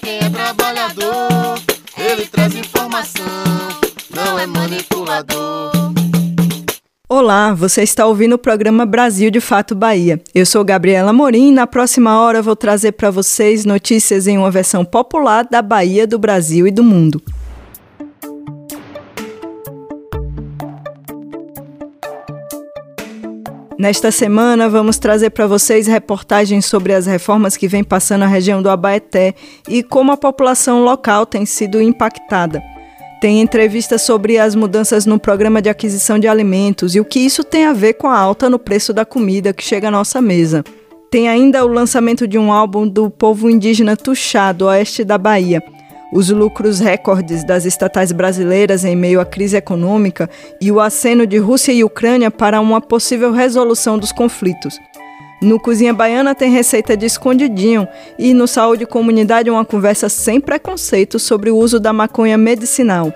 quem é trabalhador, ele traz informação, não é manipulador. Olá, você está ouvindo o programa Brasil de Fato Bahia. Eu sou Gabriela Morim e na próxima hora vou trazer para vocês notícias em uma versão popular da Bahia, do Brasil e do mundo. Nesta semana, vamos trazer para vocês reportagens sobre as reformas que vêm passando a região do Abaeté e como a população local tem sido impactada. Tem entrevistas sobre as mudanças no programa de aquisição de alimentos e o que isso tem a ver com a alta no preço da comida que chega à nossa mesa. Tem ainda o lançamento de um álbum do povo indígena Tuxá, do oeste da Bahia os lucros recordes das estatais brasileiras em meio à crise econômica e o aceno de Rússia e Ucrânia para uma possível resolução dos conflitos. No Cozinha Baiana tem receita de escondidinho e no Saúde Comunidade uma conversa sem preconceito sobre o uso da maconha medicinal.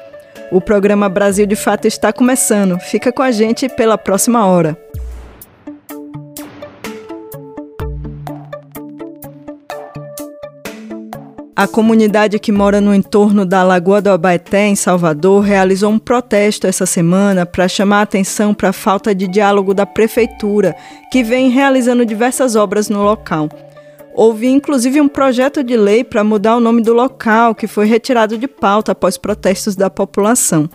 O programa Brasil de Fato está começando. Fica com a gente pela próxima hora. A comunidade que mora no entorno da Lagoa do Abaeté, em Salvador, realizou um protesto essa semana para chamar a atenção para a falta de diálogo da prefeitura, que vem realizando diversas obras no local. Houve inclusive um projeto de lei para mudar o nome do local, que foi retirado de pauta após protestos da população.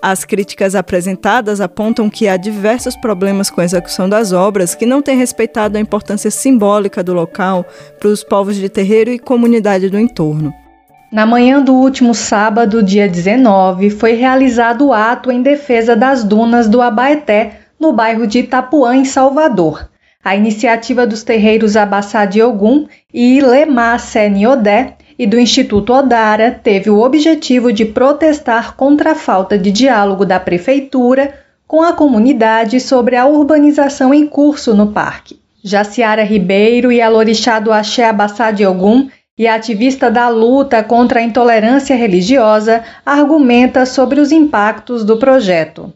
As críticas apresentadas apontam que há diversos problemas com a execução das obras que não têm respeitado a importância simbólica do local para os povos de terreiro e comunidade do entorno. Na manhã do último sábado, dia 19, foi realizado o ato em defesa das dunas do Abaeté, no bairro de Itapuã, em Salvador. A iniciativa dos terreiros Abassá de Ogum e Lemá Seniodé e do Instituto Odara teve o objetivo de protestar contra a falta de diálogo da prefeitura com a comunidade sobre a urbanização em curso no parque. Jaciara Ribeiro e a Lorixá do Axé Abassá de Ogum e a ativista da luta contra a intolerância religiosa argumenta sobre os impactos do projeto.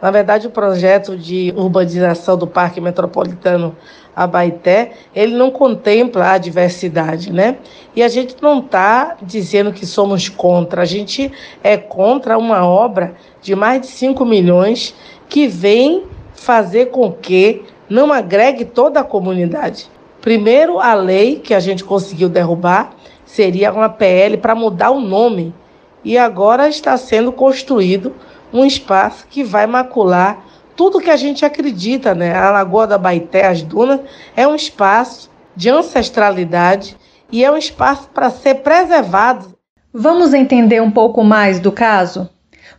Na verdade, o projeto de urbanização do Parque Metropolitano Abaité, ele não contempla a diversidade, né? E a gente não está dizendo que somos contra, a gente é contra uma obra de mais de 5 milhões que vem fazer com que não agregue toda a comunidade. Primeiro, a lei que a gente conseguiu derrubar seria uma PL para mudar o nome. E agora está sendo construído um espaço que vai macular tudo que a gente acredita, né? A Lagoa da Baité, as dunas, é um espaço de ancestralidade e é um espaço para ser preservado. Vamos entender um pouco mais do caso?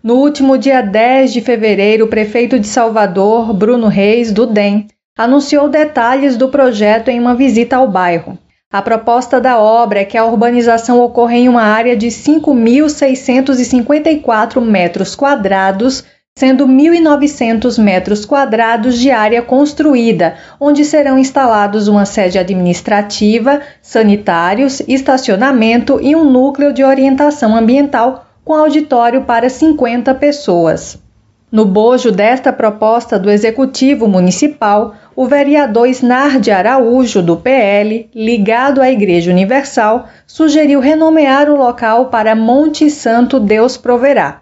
No último dia 10 de fevereiro, o prefeito de Salvador, Bruno Reis, do DEM, anunciou detalhes do projeto em uma visita ao bairro. A proposta da obra é que a urbanização ocorra em uma área de 5.654 metros quadrados, sendo 1.900 metros quadrados de área construída, onde serão instalados uma sede administrativa, sanitários, estacionamento e um núcleo de orientação ambiental com auditório para 50 pessoas. No bojo desta proposta do Executivo Municipal, o vereador Snardi Araújo, do PL, ligado à Igreja Universal, sugeriu renomear o local para Monte Santo Deus Proverá.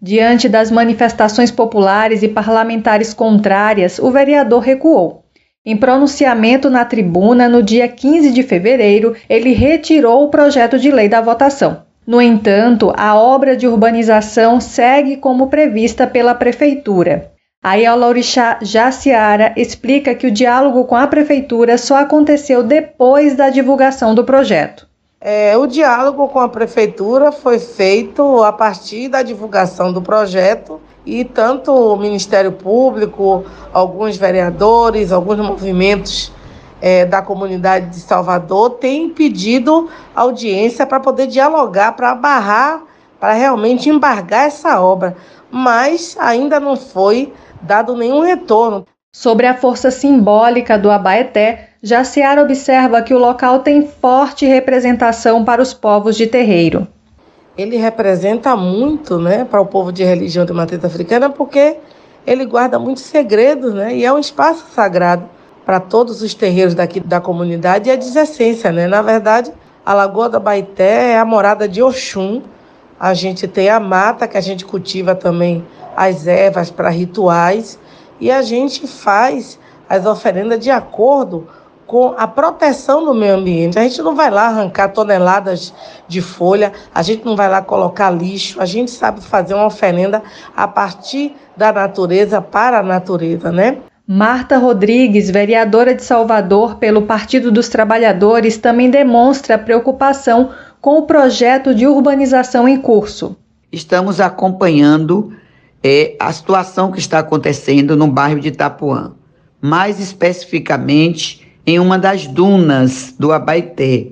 Diante das manifestações populares e parlamentares contrárias, o vereador recuou. Em pronunciamento na tribuna, no dia 15 de fevereiro, ele retirou o projeto de lei da votação. No entanto, a obra de urbanização segue como prevista pela Prefeitura. A Laurixá Jaciara explica que o diálogo com a Prefeitura só aconteceu depois da divulgação do projeto. É, o diálogo com a Prefeitura foi feito a partir da divulgação do projeto e tanto o Ministério Público, alguns vereadores, alguns movimentos é, da comunidade de Salvador tem pedido audiência para poder dialogar, para barrar, para realmente embargar essa obra, mas ainda não foi dado nenhum retorno. Sobre a força simbólica do Abaeté, Jaciara observa que o local tem forte representação para os povos de terreiro. Ele representa muito né, para o povo de religião de matriz africana porque ele guarda muitos segredos né, e é um espaço sagrado para todos os terreiros daqui da comunidade e é de essência. Né? Na verdade, a Lagoa da Baité é a morada de Oxum. A gente tem a mata que a gente cultiva também as ervas para rituais e a gente faz as oferendas de acordo com a proteção do meio ambiente. A gente não vai lá arrancar toneladas de folha, a gente não vai lá colocar lixo, a gente sabe fazer uma oferenda a partir da natureza para a natureza, né? Marta Rodrigues, vereadora de Salvador pelo Partido dos Trabalhadores, também demonstra preocupação com o projeto de urbanização em curso. Estamos acompanhando é a situação que está acontecendo no bairro de Itapuã, mais especificamente em uma das dunas do Abaeté.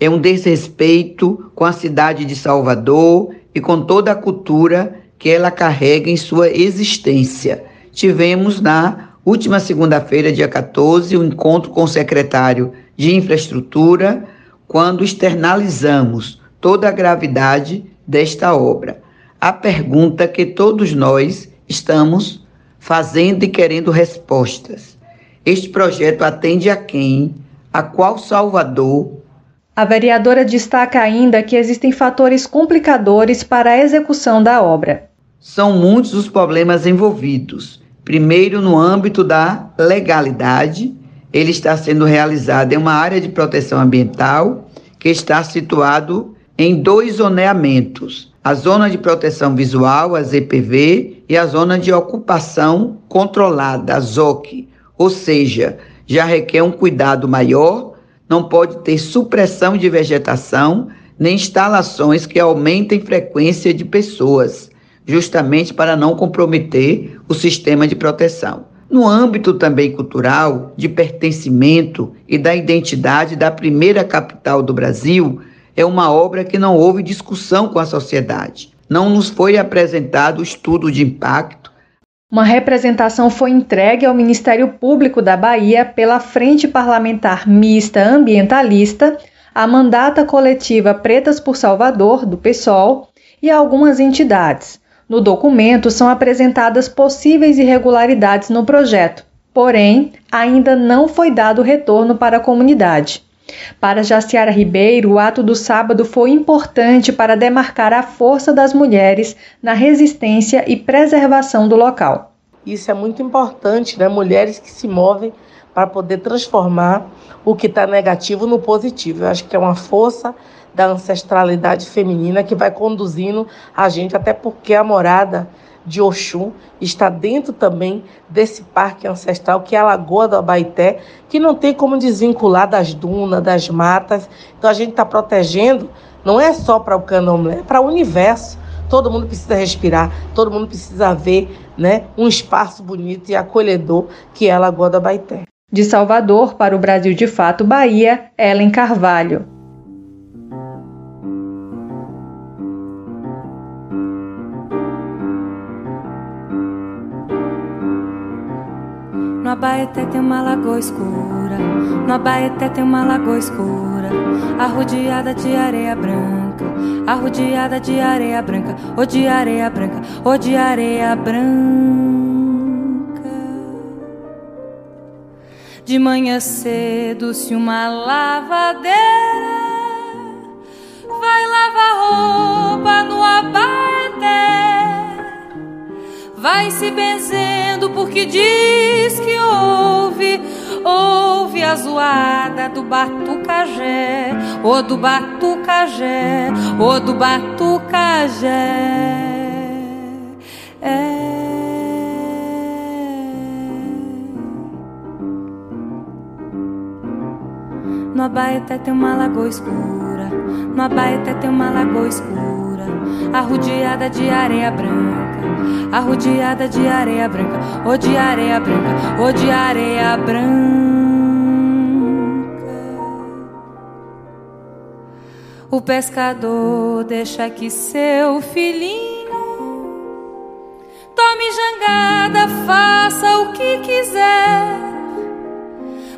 É um desrespeito com a cidade de Salvador e com toda a cultura que ela carrega em sua existência. Tivemos na última segunda-feira, dia 14, um encontro com o secretário de Infraestrutura, quando externalizamos toda a gravidade desta obra a pergunta que todos nós estamos fazendo e querendo respostas. Este projeto atende a quem? A qual Salvador? A vereadora destaca ainda que existem fatores complicadores para a execução da obra. São muitos os problemas envolvidos. Primeiro, no âmbito da legalidade, ele está sendo realizado em uma área de proteção ambiental que está situado em dois zoneamentos a Zona de Proteção Visual, a ZPV, e a Zona de Ocupação Controlada, a ZOC, ou seja, já requer um cuidado maior, não pode ter supressão de vegetação nem instalações que aumentem frequência de pessoas, justamente para não comprometer o sistema de proteção. No âmbito também cultural, de pertencimento e da identidade da primeira capital do Brasil, é uma obra que não houve discussão com a sociedade. Não nos foi apresentado estudo de impacto. Uma representação foi entregue ao Ministério Público da Bahia pela Frente Parlamentar Mista Ambientalista, a mandata coletiva Pretas por Salvador, do PSOL, e algumas entidades. No documento são apresentadas possíveis irregularidades no projeto, porém, ainda não foi dado retorno para a comunidade. Para Jaciara Ribeiro, o ato do sábado foi importante para demarcar a força das mulheres na resistência e preservação do local. Isso é muito importante, né? Mulheres que se movem para poder transformar o que está negativo no positivo. Eu acho que é uma força da ancestralidade feminina que vai conduzindo a gente, até porque a morada de Oxum está dentro também desse parque ancestral que é a Lagoa do Abaité, que não tem como desvincular das dunas, das matas. Então a gente está protegendo, não é só para o candomblé, é para o universo. Todo mundo precisa respirar, todo mundo precisa ver né, um espaço bonito e acolhedor que é a Lagoa do Abaité. De Salvador para o Brasil de Fato Bahia, Ellen Carvalho. No Abaeté tem uma lagoa escura, no Abaeté tem uma lagoa escura, arrodeada de areia branca, arrodeada de areia branca, ou de areia branca, ou de areia branca. De manhã cedo, se uma lavadeira vai lavar roupa no Abaeté, vai se benzendo porque diz que ouve, ouve a zoada do batucajé, ou do batucajé, ou do batucajé. É. No Abaeté tem uma lagoa escura, no Abaeté tem uma lagoa escura, arrodeada de areia branca arrodeada de areia branca, ou de areia branca, ou de areia branca. O pescador deixa que seu filhinho tome jangada, faça o que quiser.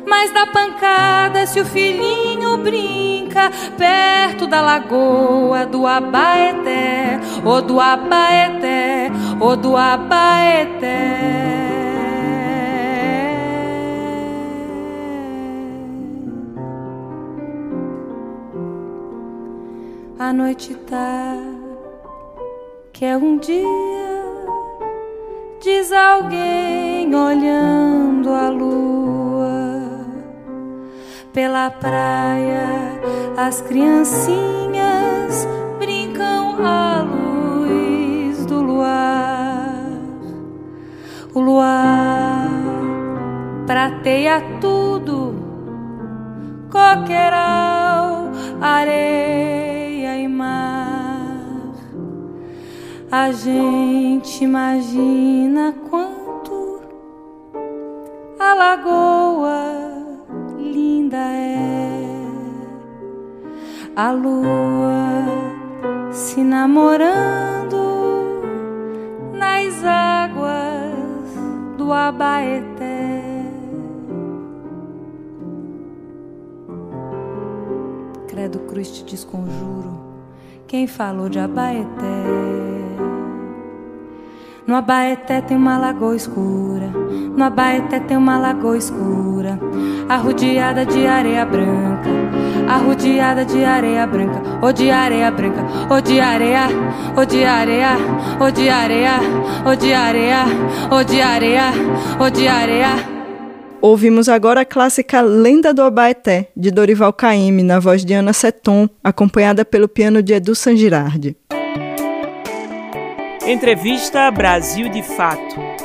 Mas dá pancada se o filhinho brinca perto da lagoa do Abaeté, ou do Abaeté, ou do Abaeté. A noite tá que é um dia, diz alguém olhando a lua pela praia. As criancinhas brincam à luz do luar. O luar prateia tudo, coqueiral, areia A gente imagina quanto a lagoa a lua se namorando nas águas do Abaeté. Credo cruz te desconjuro, quem falou de Abaeté? No Abaeté tem uma lagoa escura, no Abaeté tem uma lagoa escura, arrodeada de areia branca, arrodeada de areia branca, ou de areia branca, ou de areia, ou de areia, ou de areia, ou de areia, ou de areia, ou de areia. Ouvimos agora a clássica Lenda do Abaeté, de Dorival Caymmi, na voz de Ana Seton, acompanhada pelo piano de Edu Sangirardi. Entrevista Brasil de Fato.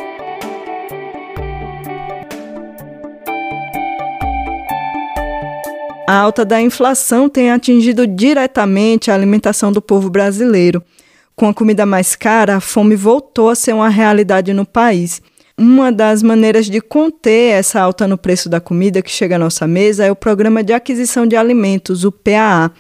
A alta da inflação tem atingido diretamente a alimentação do povo brasileiro. Com a comida mais cara, a fome voltou a ser uma realidade no país. Uma das maneiras de conter essa alta no preço da comida que chega à nossa mesa é o Programa de Aquisição de Alimentos, o PAA.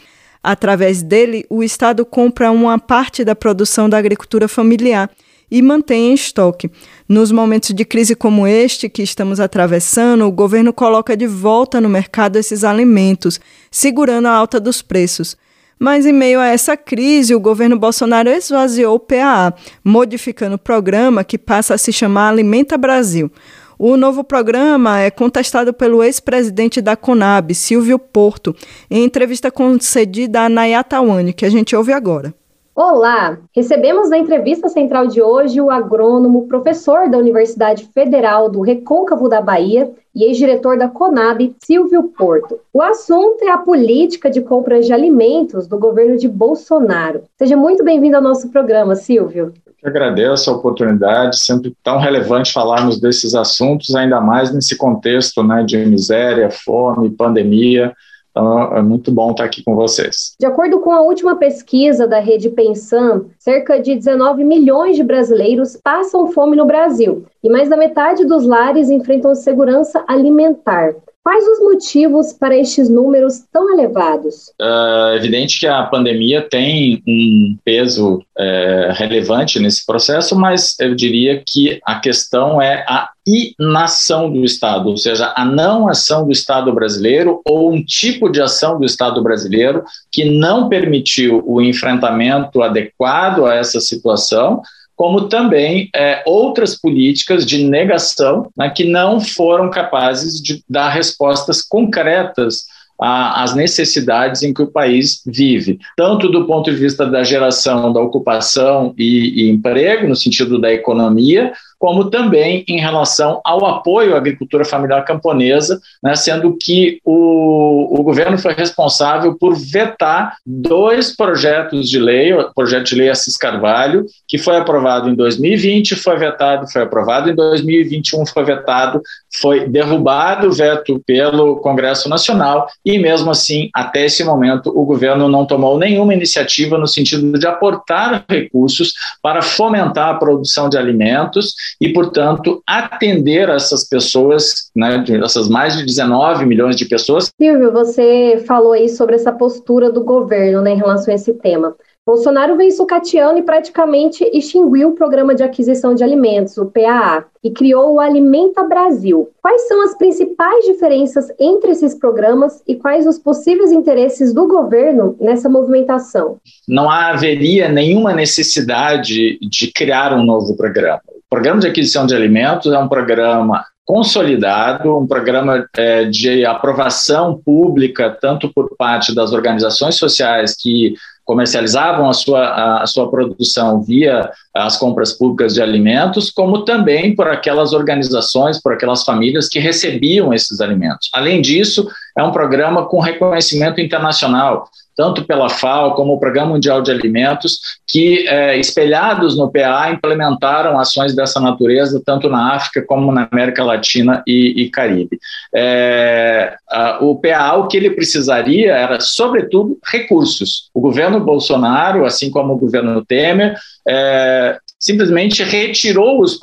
Através dele, o Estado compra uma parte da produção da agricultura familiar e mantém em estoque. Nos momentos de crise como este que estamos atravessando, o governo coloca de volta no mercado esses alimentos, segurando a alta dos preços. Mas em meio a essa crise, o governo Bolsonaro esvaziou o PAA, modificando o programa que passa a se chamar Alimenta Brasil. O novo programa é contestado pelo ex-presidente da Conab, Silvio Porto, em entrevista concedida a Nayata Wani, que a gente ouve agora. Olá! Recebemos na entrevista central de hoje o agrônomo, professor da Universidade Federal do Recôncavo da Bahia e ex-diretor da Conab, Silvio Porto. O assunto é a política de compras de alimentos do governo de Bolsonaro. Seja muito bem-vindo ao nosso programa, Silvio. Eu agradeço a oportunidade, sempre tão relevante falarmos desses assuntos, ainda mais nesse contexto né, de miséria, fome, pandemia. Então, é muito bom estar aqui com vocês. De acordo com a última pesquisa da Rede Pensam, cerca de 19 milhões de brasileiros passam fome no Brasil e mais da metade dos lares enfrentam segurança alimentar. Quais os motivos para estes números tão elevados? É evidente que a pandemia tem um peso é, relevante nesse processo, mas eu diria que a questão é a inação do Estado, ou seja, a não ação do Estado brasileiro ou um tipo de ação do Estado brasileiro que não permitiu o enfrentamento adequado a essa situação como também é, outras políticas de negação né, que não foram capazes de dar respostas concretas às necessidades em que o país vive, tanto do ponto de vista da geração da ocupação e, e emprego, no sentido da economia, como também em relação ao apoio à agricultura familiar camponesa, né, sendo que o, o governo foi responsável por vetar dois projetos de lei, o projeto de lei Assis Carvalho, que foi aprovado em 2020, foi vetado, foi aprovado em 2021, foi vetado, foi derrubado o veto pelo Congresso Nacional e mesmo assim, até esse momento, o governo não tomou nenhuma iniciativa no sentido de aportar recursos para fomentar a produção de alimentos e, portanto, atender essas pessoas, né, essas mais de 19 milhões de pessoas. Silvio, você falou aí sobre essa postura do governo né, em relação a esse tema. Bolsonaro vem sucateando e praticamente extinguiu o Programa de Aquisição de Alimentos, o PAA, e criou o Alimenta Brasil. Quais são as principais diferenças entre esses programas e quais os possíveis interesses do governo nessa movimentação? Não haveria nenhuma necessidade de criar um novo programa. O Programa de Aquisição de Alimentos é um programa consolidado, um programa é, de aprovação pública, tanto por parte das organizações sociais que comercializavam a sua, a sua produção via as compras públicas de alimentos, como também por aquelas organizações, por aquelas famílias que recebiam esses alimentos. Além disso, é um programa com reconhecimento internacional tanto pela FAO como o Programa Mundial de Alimentos, que, é, espelhados no PA, implementaram ações dessa natureza, tanto na África como na América Latina e, e Caribe. É, a, o PA, o que ele precisaria era, sobretudo, recursos. O governo Bolsonaro, assim como o governo Temer, é, simplesmente retirou os,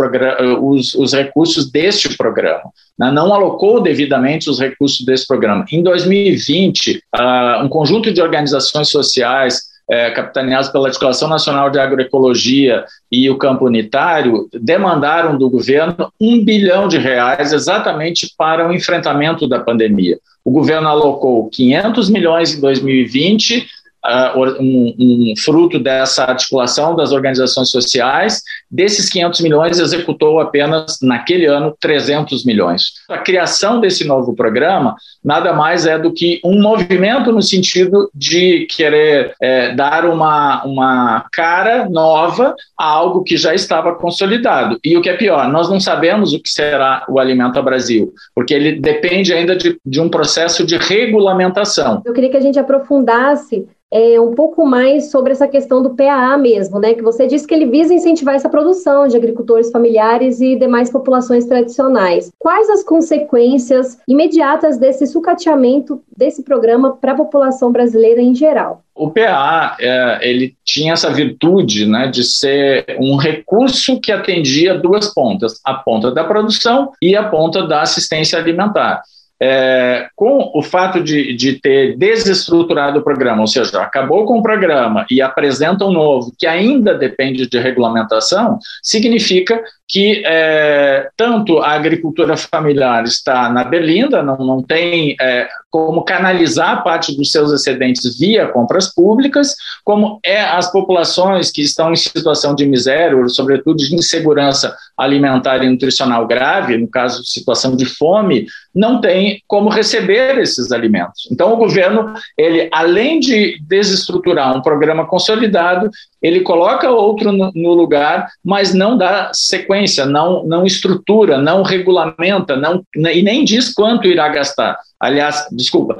os, os, recursos deste programa, né? não alocou devidamente os recursos desse programa. Em 2020, uh, ah, um conjunto de organizações sociais é, capitaneados pela Articulação Nacional de Agroecologia e o Campo Unitário, demandaram do governo um bilhão de reais exatamente para o enfrentamento da pandemia. O governo alocou 500 milhões em 2020 um, um, fruto dessa articulação das organizações sociais. Desses 500 milhões, executou apenas, naquele ano, 300 milhões. A criação desse novo programa nada mais é do que um movimento no sentido de querer é, dar uma, uma cara nova a algo que já estava consolidado. E o que é pior, nós não sabemos o que será o Alimento Brasil, porque ele depende ainda de, de um processo de regulamentação. Eu queria que a gente aprofundasse é, um pouco mais sobre essa questão do PAA mesmo, né? Que você disse que ele visa incentivar essa produção de agricultores familiares e demais populações tradicionais. Quais as consequências imediatas desse sucateamento desse programa para a população brasileira em geral? O PA é, ele tinha essa virtude né, de ser um recurso que atendia duas pontas, a ponta da produção e a ponta da assistência alimentar é, com o fato de, de ter desestruturado o programa, ou seja, acabou com o programa e apresenta um novo que ainda depende de regulamentação, significa que é, tanto a agricultura familiar está na berlinda, não, não tem é, como canalizar parte dos seus excedentes via compras públicas, como é as populações que estão em situação de miséria, sobretudo de insegurança alimentar e nutricional grave, no caso, situação de fome, não tem como receber esses alimentos. Então, o governo, ele, além de desestruturar um programa consolidado, ele coloca outro no, lugar, mas não dá sequência, não, não estrutura, não regulamenta, não, e nem diz quanto irá gastar. Aliás, desculpa,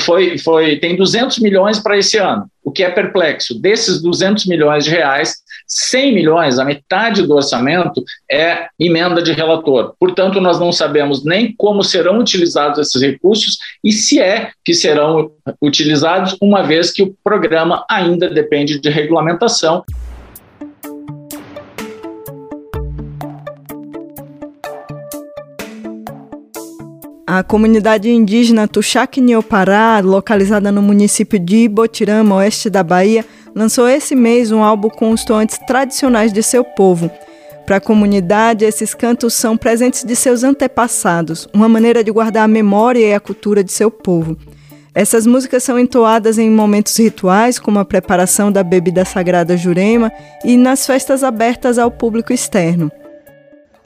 foi, foi, tem 200 milhões para esse ano, o que é perplexo. Desses 200 milhões de reais, 100 milhões, a metade do orçamento, é emenda de relator. Portanto, nós não sabemos nem como serão utilizados esses recursos e se é que serão utilizados, uma vez que o programa ainda depende de regulamentação. A comunidade indígena Tuxac-Niopará, localizada no município de Ibotirama, oeste da Bahia, lançou esse mês um álbum com os toantes tradicionais de seu povo. Para a comunidade, esses cantos são presentes de seus antepassados, uma maneira de guardar a memória e a cultura de seu povo. Essas músicas são entoadas em momentos rituais, como a preparação da bebida sagrada Jurema, e nas festas abertas ao público externo.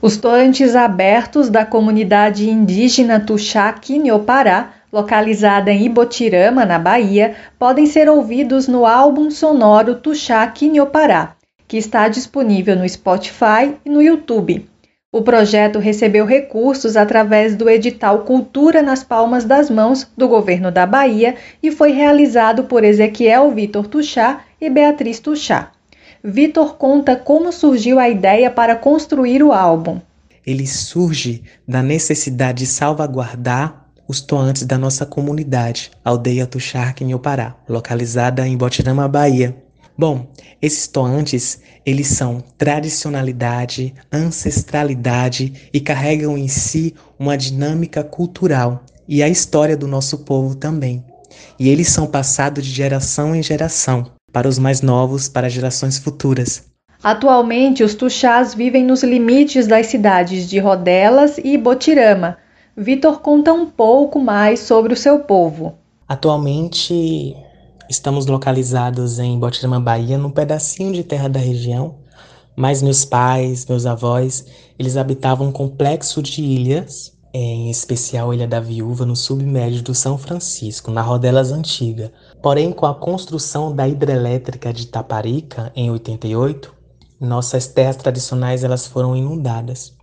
Os toantes abertos da comunidade indígena Tuxac-Nhopará, localizada em Ibotirama, na Bahia, podem ser ouvidos no álbum sonoro Tuxac-Nhopará, que está disponível no Spotify e no YouTube. O projeto recebeu recursos através do edital Cultura nas Palmas das Mãos do governo da Bahia e foi realizado por Ezequiel Vitor Tuxá e Beatriz Tuxá. Vitor conta como surgiu a ideia para construir o álbum. Ele surge da necessidade de salvaguardar os toantes da nossa comunidade, aldeia Tuxarque, em Pará, localizada em Botirama, Bahia. Bom, esses toantes, eles são tradicionalidade, ancestralidade e carregam em si uma dinâmica cultural e a história do nosso povo também. E eles são passados de geração em geração, para os mais novos, para gerações futuras. Atualmente, os tuxás vivem nos limites das cidades de Rodelas e Botirama. Vitor conta um pouco mais sobre o seu povo. Atualmente, estamos localizados em Botirama, Bahia, num pedacinho de terra da região, mas meus pais, meus avós, eles habitavam um complexo de ilhas, em especial a Ilha da Viúva, no submédio do São Francisco, na Rodelas Antiga. Porém, com a construção da hidrelétrica de Taparica, em 88, nossas terras tradicionais elas foram inundadas.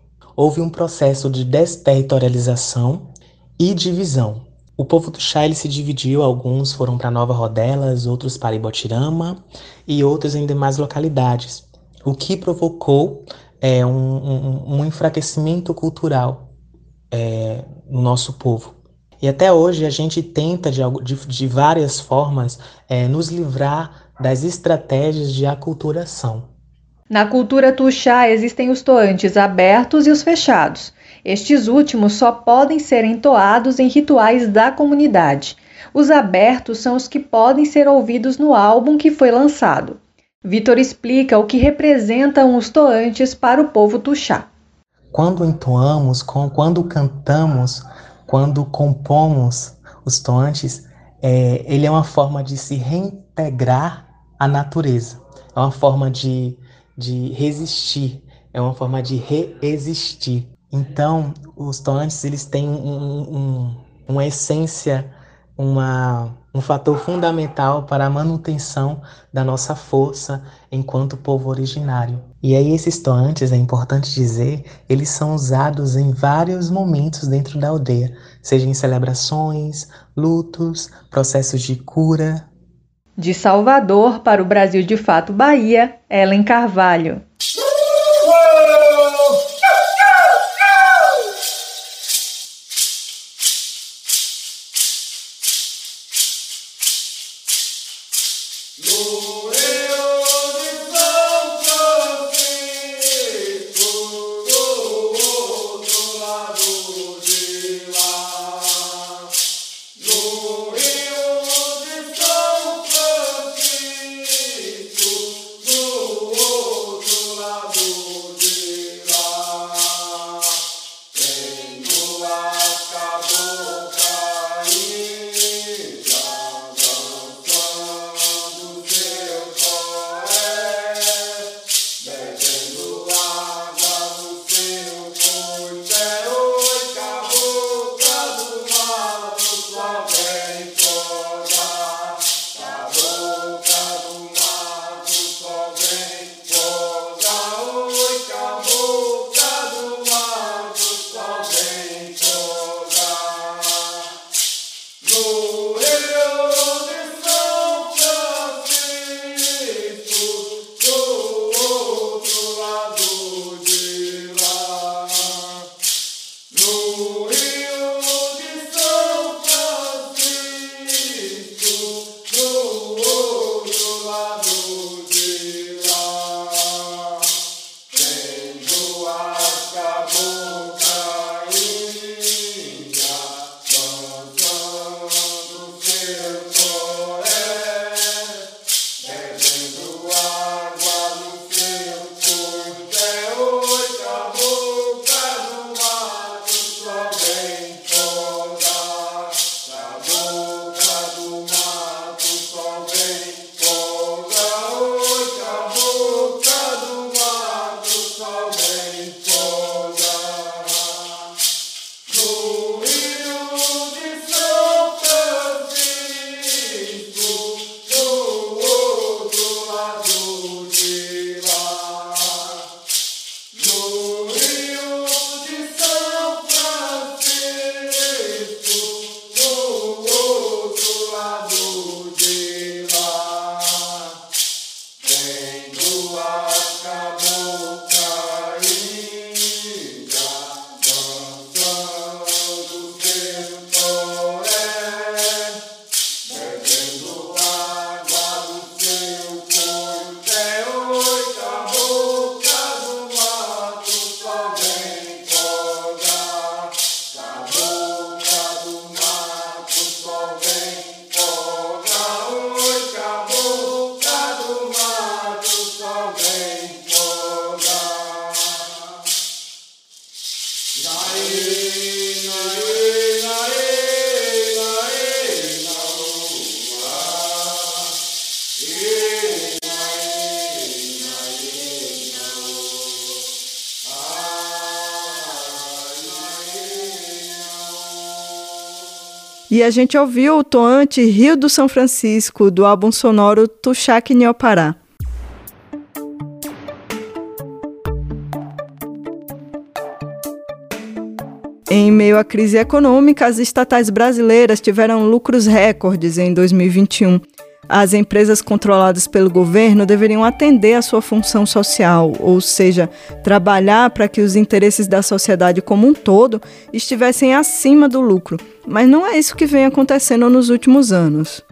Houve um processo de desterritorialização e divisão. O povo do Chá se dividiu, alguns foram para Nova Rodelas, outros para Ibotirama e outros em demais localidades, o que provocou é, um, um, um enfraquecimento cultural é, no nosso povo. E até hoje a gente tenta de, de, de várias formas é, nos livrar das estratégias de aculturação. Na cultura tuxá existem os toantes abertos e os fechados. Estes últimos só podem ser entoados em rituais da comunidade. Os abertos são os que podem ser ouvidos no álbum que foi lançado. Vitor explica o que representam os toantes para o povo tuxá. Quando entoamos, quando cantamos, quando compomos os toantes, é, ele é uma forma de se reintegrar à natureza. É uma forma de de resistir, é uma forma de reexistir. Então, os tonantes eles têm um, um, uma essência, uma, um fator fundamental para a manutenção da nossa força enquanto povo originário. E aí esses toantes, é importante dizer, eles são usados em vários momentos dentro da aldeia, seja em celebrações, lutos, processos de cura, de Salvador para o Brasil de Fato Bahia, Ellen Carvalho. E a gente ouviu o toante Rio do São Francisco, do álbum sonoro Tuxac Niopará. Em meio à crise econômica, as estatais brasileiras tiveram lucros recordes em 2021. As empresas controladas pelo governo deveriam atender à sua função social, ou seja, trabalhar para que os interesses da sociedade como um todo estivessem acima do lucro. Mas não é isso que vem acontecendo nos últimos anos.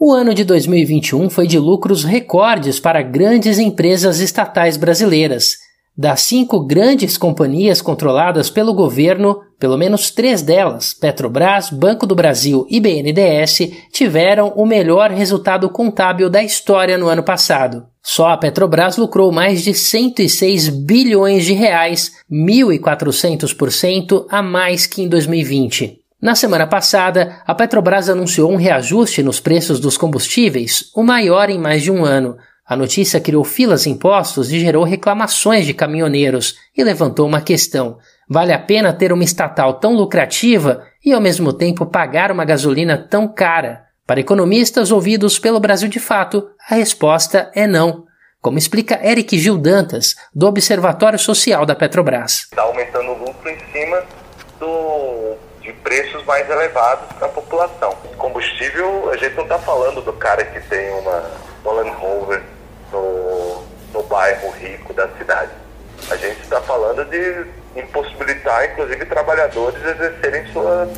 O ano de 2021 foi de lucros recordes para grandes empresas estatais brasileiras. Das cinco grandes companhias controladas pelo governo, pelo menos três delas, Petrobras, Banco do Brasil e BNDES, tiveram o melhor resultado contábil da história no ano passado. Só a Petrobras lucrou mais de 106 bilhões de reais, 1.400% a mais que em 2020. Na semana passada, a Petrobras anunciou um reajuste nos preços dos combustíveis, o maior em mais de um ano, a notícia criou filas em postos e gerou reclamações de caminhoneiros e levantou uma questão: vale a pena ter uma estatal tão lucrativa e ao mesmo tempo pagar uma gasolina tão cara? Para economistas ouvidos pelo Brasil de Fato, a resposta é não. Como explica Eric Gil Dantas, do Observatório Social da Petrobras. Está aumentando o lucro em cima do, de preços mais elevados para a população. Combustível, a gente não está falando do cara que tem uma, uma Land Rover no, no bairro rico da cidade. A gente está falando de impossibilitar, inclusive, trabalhadores exercerem suas,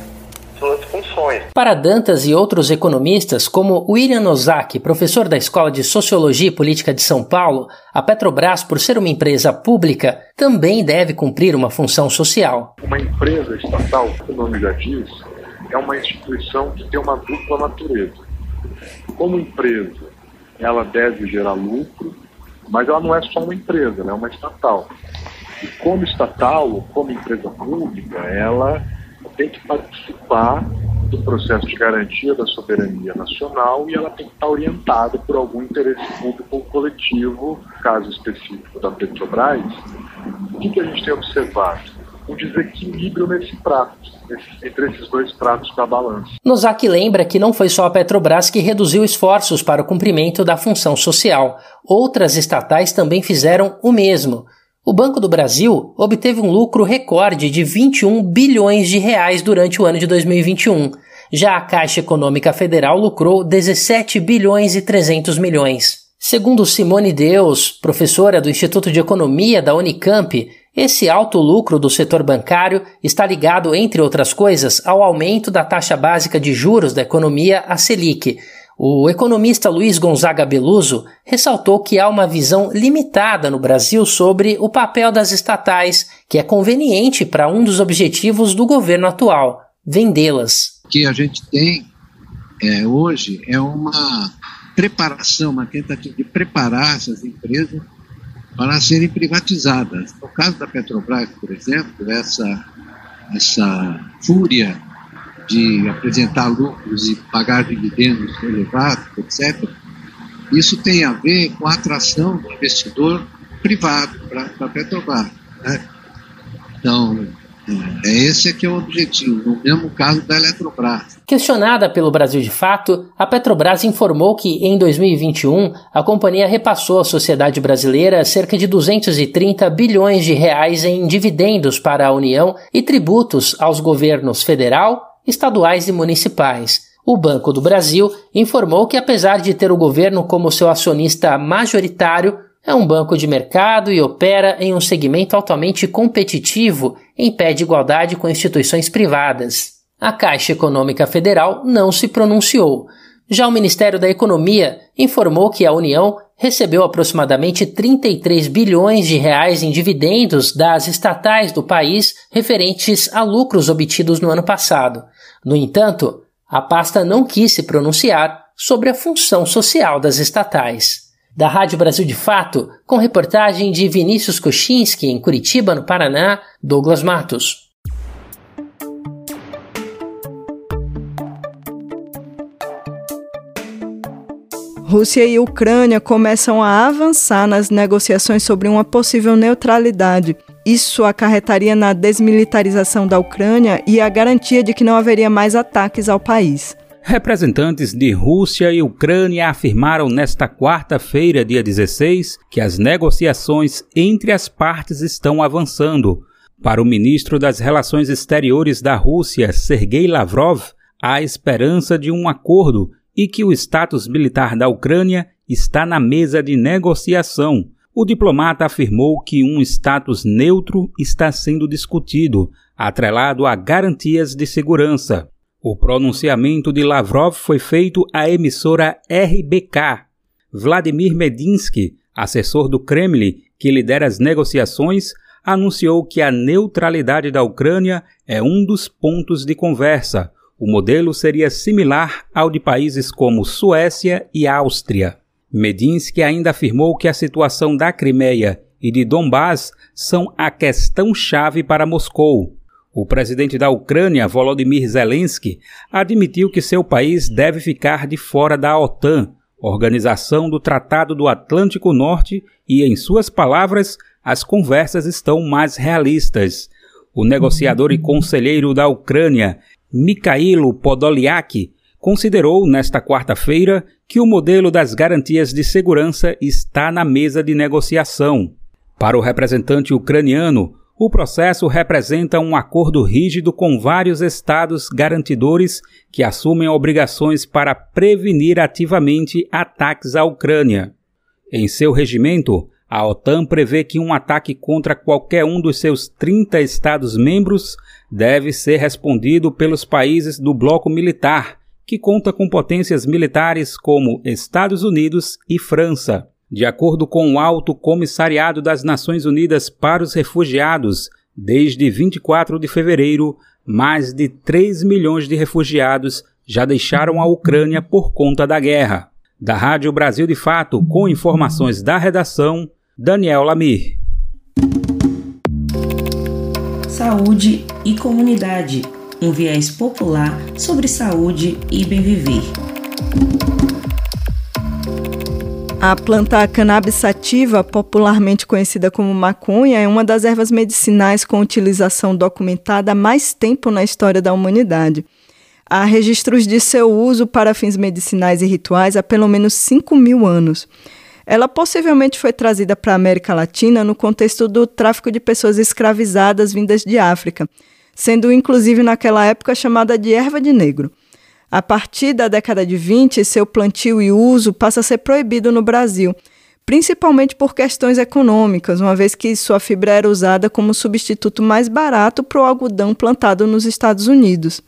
suas funções. Para Dantas e outros economistas, como William Ozaki, professor da Escola de Sociologia e Política de São Paulo, a Petrobras, por ser uma empresa pública, também deve cumprir uma função social. Uma empresa estatal, como o nome já diz, é uma instituição que tem uma dupla natureza. Como empresa, ela deve gerar lucro, mas ela não é só uma empresa, ela é uma estatal. E como estatal, como empresa pública, ela tem que participar do processo de garantia da soberania nacional e ela tem que estar orientada por algum interesse público ou coletivo, caso específico da Petrobras. O que, que a gente tem observado? um desequilíbrio nesse prato, entre esses dois pratos da balança. Nozak lembra que não foi só a Petrobras que reduziu esforços para o cumprimento da função social. Outras estatais também fizeram o mesmo. O Banco do Brasil obteve um lucro recorde de 21 bilhões de reais durante o ano de 2021. Já a Caixa Econômica Federal lucrou 17 bilhões e 300 milhões. Segundo Simone Deus, professora do Instituto de Economia da Unicamp, esse alto lucro do setor bancário está ligado, entre outras coisas, ao aumento da taxa básica de juros da economia, a Selic. O economista Luiz Gonzaga Beluso ressaltou que há uma visão limitada no Brasil sobre o papel das estatais, que é conveniente para um dos objetivos do governo atual: vendê-las. O que a gente tem é, hoje é uma preparação, uma tentativa de preparar essas empresas para serem privatizadas. No caso da Petrobras, por exemplo, essa, essa fúria de apresentar lucros e pagar dividendos elevados, etc., isso tem a ver com a atração do investidor privado para a Petrobras. Né? Então, é esse é que é o objetivo, no mesmo caso da Eletrobras. Questionada pelo Brasil de Fato, a Petrobras informou que em 2021 a companhia repassou à sociedade brasileira cerca de 230 bilhões de reais em dividendos para a União e tributos aos governos federal, estaduais e municipais. O Banco do Brasil informou que apesar de ter o governo como seu acionista majoritário, é um banco de mercado e opera em um segmento altamente competitivo em pé de igualdade com instituições privadas. A Caixa Econômica Federal não se pronunciou. Já o Ministério da Economia informou que a União recebeu aproximadamente 33 bilhões de reais em dividendos das estatais do país referentes a lucros obtidos no ano passado. No entanto, a pasta não quis se pronunciar sobre a função social das estatais da Rádio Brasil de Fato, com reportagem de Vinícius Kochinski em Curitiba, no Paraná, Douglas Matos. Rússia e Ucrânia começam a avançar nas negociações sobre uma possível neutralidade. isso acarretaria na desmilitarização da Ucrânia e a garantia de que não haveria mais ataques ao país. Representantes de Rússia e Ucrânia afirmaram nesta quarta-feira, dia 16, que as negociações entre as partes estão avançando. Para o ministro das Relações Exteriores da Rússia, Sergei Lavrov, há esperança de um acordo e que o status militar da Ucrânia está na mesa de negociação. O diplomata afirmou que um status neutro está sendo discutido, atrelado a garantias de segurança. O pronunciamento de Lavrov foi feito à emissora RBK. Vladimir Medinsky, assessor do Kremlin que lidera as negociações, anunciou que a neutralidade da Ucrânia é um dos pontos de conversa. O modelo seria similar ao de países como Suécia e Áustria. Medinsky ainda afirmou que a situação da Crimeia e de Donbás são a questão-chave para Moscou. O presidente da Ucrânia, Volodymyr Zelensky, admitiu que seu país deve ficar de fora da OTAN, Organização do Tratado do Atlântico Norte, e, em suas palavras, as conversas estão mais realistas. O negociador e conselheiro da Ucrânia, Mikhailo Podolyak, considerou nesta quarta-feira que o modelo das garantias de segurança está na mesa de negociação. Para o representante ucraniano, o processo representa um acordo rígido com vários estados garantidores que assumem obrigações para prevenir ativamente ataques à Ucrânia. Em seu regimento, a OTAN prevê que um ataque contra qualquer um dos seus 30 Estados-membros deve ser respondido pelos países do bloco militar, que conta com potências militares como Estados Unidos e França. De acordo com o Alto Comissariado das Nações Unidas para os Refugiados, desde 24 de fevereiro, mais de 3 milhões de refugiados já deixaram a Ucrânia por conta da guerra. Da Rádio Brasil de Fato, com informações da redação, Daniel Lamir. Saúde e comunidade. Um viés popular sobre saúde e bem viver. A planta cannabis sativa, popularmente conhecida como maconha, é uma das ervas medicinais com utilização documentada há mais tempo na história da humanidade. Há registros de seu uso para fins medicinais e rituais há pelo menos 5 mil anos. Ela possivelmente foi trazida para a América Latina no contexto do tráfico de pessoas escravizadas vindas de África, sendo inclusive naquela época chamada de erva de negro. A partir da década de 20, seu plantio e uso passa a ser proibido no Brasil, principalmente por questões econômicas, uma vez que sua fibra era usada como substituto mais barato para o algodão plantado nos Estados Unidos.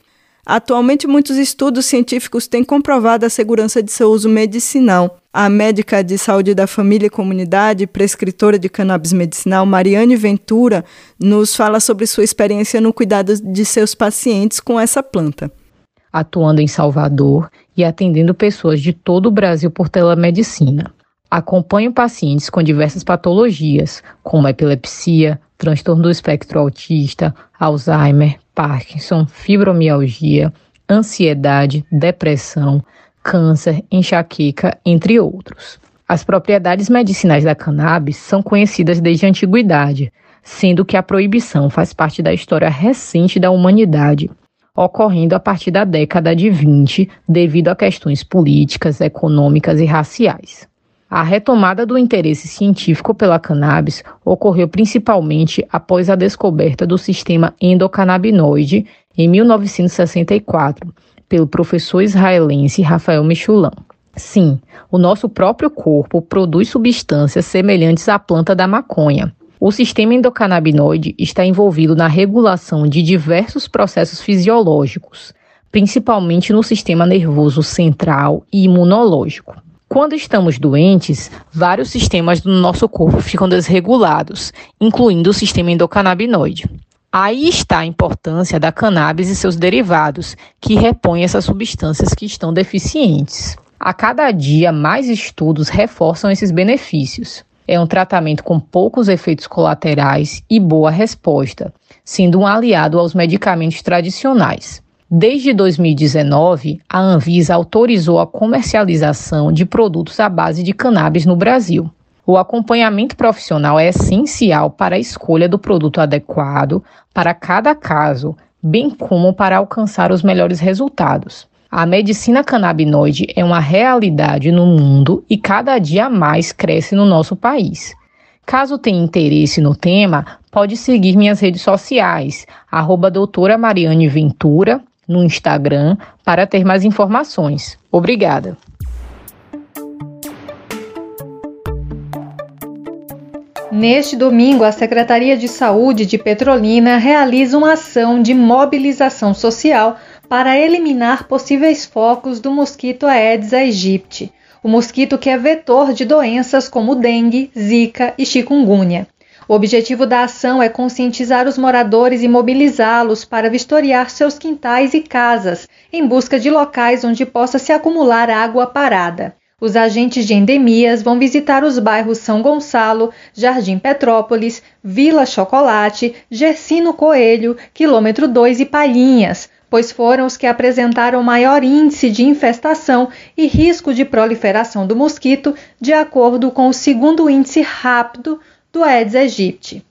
Atualmente, muitos estudos científicos têm comprovado a segurança de seu uso medicinal. A médica de saúde da família e comunidade, prescritora de cannabis medicinal, Mariane Ventura, nos fala sobre sua experiência no cuidado de seus pacientes com essa planta atuando em Salvador e atendendo pessoas de todo o Brasil por telemedicina. Acompanho pacientes com diversas patologias, como epilepsia, transtorno do espectro autista, Alzheimer, Parkinson, fibromialgia, ansiedade, depressão, câncer, enxaqueca, entre outros. As propriedades medicinais da cannabis são conhecidas desde a antiguidade, sendo que a proibição faz parte da história recente da humanidade ocorrendo a partir da década de 20, devido a questões políticas, econômicas e raciais. A retomada do interesse científico pela cannabis ocorreu principalmente após a descoberta do sistema endocannabinoide em 1964 pelo professor israelense Rafael Mechoulam. Sim, o nosso próprio corpo produz substâncias semelhantes à planta da maconha, o sistema endocannabinoide está envolvido na regulação de diversos processos fisiológicos, principalmente no sistema nervoso central e imunológico. Quando estamos doentes, vários sistemas do nosso corpo ficam desregulados, incluindo o sistema endocannabinoide. Aí está a importância da cannabis e seus derivados, que repõem essas substâncias que estão deficientes. A cada dia, mais estudos reforçam esses benefícios é um tratamento com poucos efeitos colaterais e boa resposta, sendo um aliado aos medicamentos tradicionais. Desde 2019, a Anvisa autorizou a comercialização de produtos à base de cannabis no Brasil. O acompanhamento profissional é essencial para a escolha do produto adequado para cada caso, bem como para alcançar os melhores resultados. A medicina canabinoide é uma realidade no mundo e cada dia mais cresce no nosso país. Caso tenha interesse no tema, pode seguir minhas redes sociais, arroba doutora Mariane Ventura, no Instagram, para ter mais informações. Obrigada! Neste domingo, a Secretaria de Saúde de Petrolina realiza uma ação de mobilização social para eliminar possíveis focos do mosquito Aedes aegypti, o mosquito que é vetor de doenças como dengue, zika e chikungunya. O objetivo da ação é conscientizar os moradores e mobilizá-los para vistoriar seus quintais e casas, em busca de locais onde possa se acumular água parada. Os agentes de endemias vão visitar os bairros São Gonçalo, Jardim Petrópolis, Vila Chocolate, Gersino Coelho, Quilômetro 2 e Palhinhas, pois foram os que apresentaram maior índice de infestação e risco de proliferação do mosquito, de acordo com o segundo índice rápido do Aedes aegypti.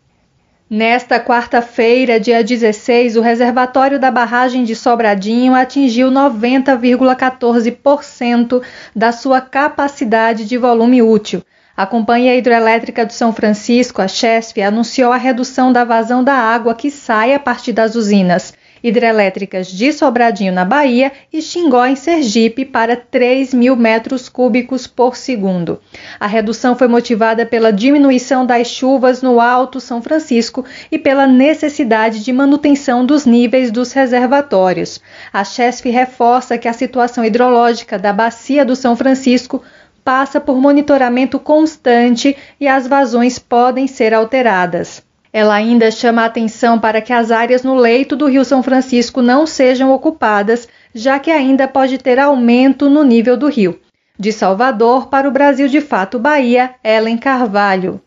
Nesta quarta-feira, dia 16, o reservatório da barragem de Sobradinho atingiu 90,14% da sua capacidade de volume útil. A Companhia Hidroelétrica do São Francisco, a CHESF, anunciou a redução da vazão da água que sai a partir das usinas hidrelétricas de Sobradinho, na Bahia, e Xingó, em Sergipe, para 3 mil metros cúbicos por segundo. A redução foi motivada pela diminuição das chuvas no Alto São Francisco e pela necessidade de manutenção dos níveis dos reservatórios. A CHESF reforça que a situação hidrológica da Bacia do São Francisco passa por monitoramento constante e as vazões podem ser alteradas. Ela ainda chama a atenção para que as áreas no leito do Rio São Francisco não sejam ocupadas, já que ainda pode ter aumento no nível do rio. De Salvador para o Brasil de Fato Bahia, Ellen Carvalho.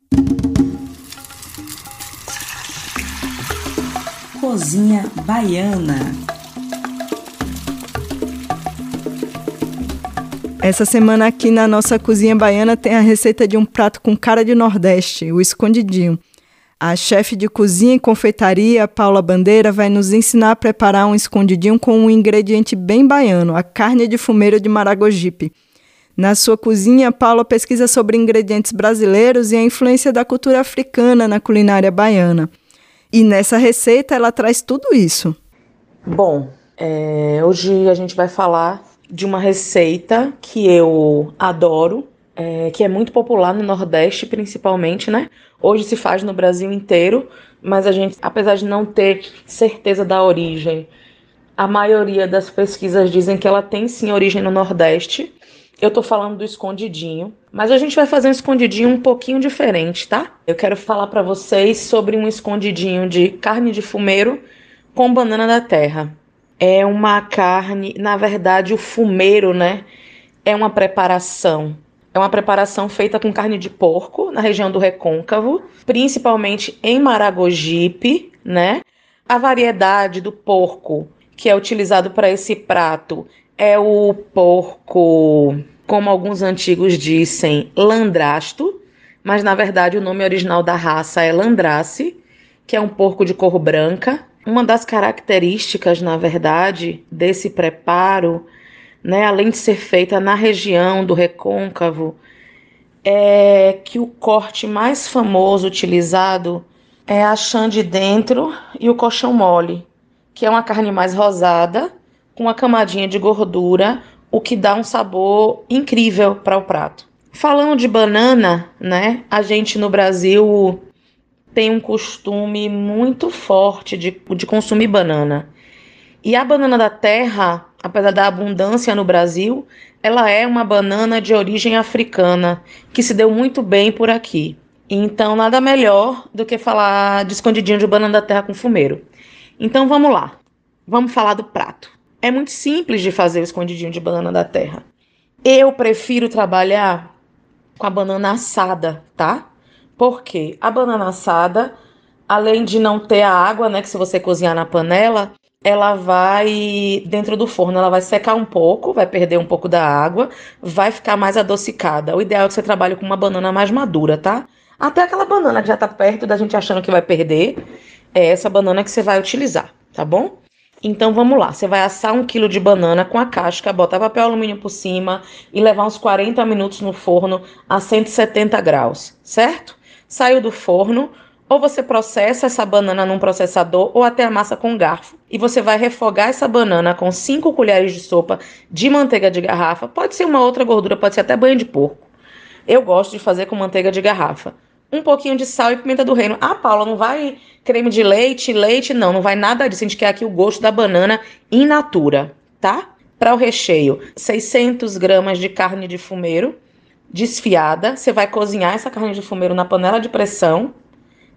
Cozinha Baiana. Essa semana aqui na nossa cozinha baiana tem a receita de um prato com cara de Nordeste, o escondidinho. A chefe de cozinha e confeitaria, Paula Bandeira, vai nos ensinar a preparar um escondidinho com um ingrediente bem baiano, a carne de fumeiro de Maragogipe. Na sua cozinha, Paula pesquisa sobre ingredientes brasileiros e a influência da cultura africana na culinária baiana. E nessa receita ela traz tudo isso. Bom, é, hoje a gente vai falar de uma receita que eu adoro, é, que é muito popular no Nordeste, principalmente, né? Hoje se faz no Brasil inteiro, mas a gente, apesar de não ter certeza da origem, a maioria das pesquisas dizem que ela tem sim origem no Nordeste. Eu tô falando do escondidinho, mas a gente vai fazer um escondidinho um pouquinho diferente, tá? Eu quero falar para vocês sobre um escondidinho de carne de fumeiro com banana da terra. É uma carne, na verdade, o fumeiro, né? É uma preparação é uma preparação feita com carne de porco na região do recôncavo, principalmente em Maragogipe, né? A variedade do porco que é utilizado para esse prato é o porco, como alguns antigos dizem, landrasto, mas na verdade o nome original da raça é landrace, que é um porco de cor branca. Uma das características, na verdade, desse preparo né, além de ser feita na região do recôncavo, é que o corte mais famoso utilizado é a chã de dentro e o colchão mole, que é uma carne mais rosada, com uma camadinha de gordura, o que dá um sabor incrível para o prato. Falando de banana, né? A gente no Brasil tem um costume muito forte de, de consumir banana. E a banana da terra apesar da abundância no Brasil, ela é uma banana de origem africana que se deu muito bem por aqui. Então, nada melhor do que falar de escondidinho de banana da terra com fumeiro. Então, vamos lá. Vamos falar do prato. É muito simples de fazer o escondidinho de banana da terra. Eu prefiro trabalhar com a banana assada, tá? Porque a banana assada, além de não ter a água, né, que se você cozinhar na panela, ela vai dentro do forno, ela vai secar um pouco, vai perder um pouco da água, vai ficar mais adocicada. O ideal é que você trabalhe com uma banana mais madura, tá? Até aquela banana que já tá perto da gente achando que vai perder, é essa banana que você vai utilizar, tá bom? Então vamos lá, você vai assar um quilo de banana com a casca, botar papel alumínio por cima e levar uns 40 minutos no forno a 170 graus, certo? Saiu do forno, ou você processa essa banana num processador ou até amassa com garfo. E você vai refogar essa banana com 5 colheres de sopa de manteiga de garrafa. Pode ser uma outra gordura, pode ser até banho de porco. Eu gosto de fazer com manteiga de garrafa um pouquinho de sal e pimenta do reino. Ah, Paula, não vai creme de leite, leite, não, não vai nada disso. A gente quer aqui o gosto da banana in natura, tá? Para o recheio, 600 gramas de carne de fumeiro desfiada. Você vai cozinhar essa carne de fumeiro na panela de pressão,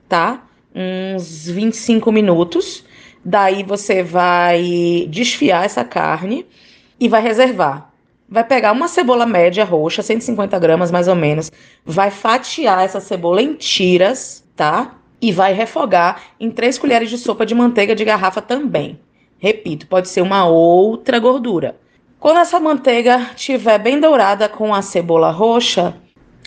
tá? Uns 25 minutos. Daí você vai desfiar essa carne e vai reservar vai pegar uma cebola média roxa, 150 gramas mais ou menos, vai fatiar essa cebola em tiras, tá? E vai refogar em 3 colheres de sopa de manteiga de garrafa também. Repito, pode ser uma outra gordura. Quando essa manteiga estiver bem dourada com a cebola roxa,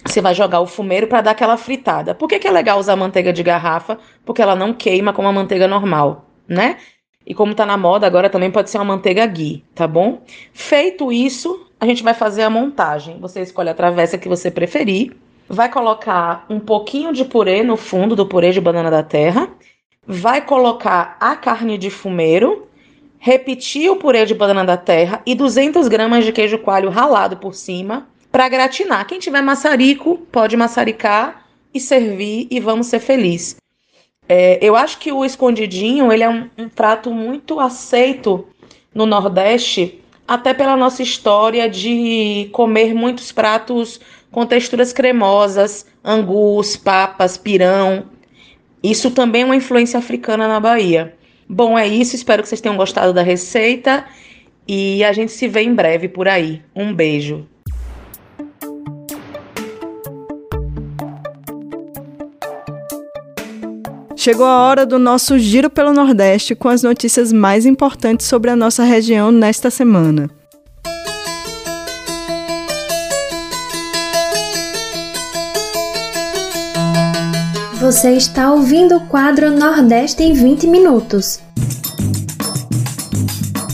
você vai jogar o fumeiro para dar aquela fritada. Por que, que é legal usar manteiga de garrafa? Porque ela não queima como a manteiga normal, né? E como tá na moda, agora também pode ser uma manteiga ghee, tá bom? Feito isso, a gente vai fazer a montagem. Você escolhe a travessa que você preferir. Vai colocar um pouquinho de purê no fundo do purê de banana da terra. Vai colocar a carne de fumeiro. Repetir o purê de banana da terra e 200 gramas de queijo coalho ralado por cima para gratinar. Quem tiver maçarico pode maçaricar e servir e vamos ser felizes. É, eu acho que o escondidinho ele é um, um prato muito aceito no Nordeste, até pela nossa história de comer muitos pratos com texturas cremosas, angus, papas, pirão. Isso também é uma influência africana na Bahia. Bom, é isso. Espero que vocês tenham gostado da receita e a gente se vê em breve por aí. Um beijo. Chegou a hora do nosso giro pelo Nordeste com as notícias mais importantes sobre a nossa região nesta semana. Você está ouvindo o quadro Nordeste em 20 minutos.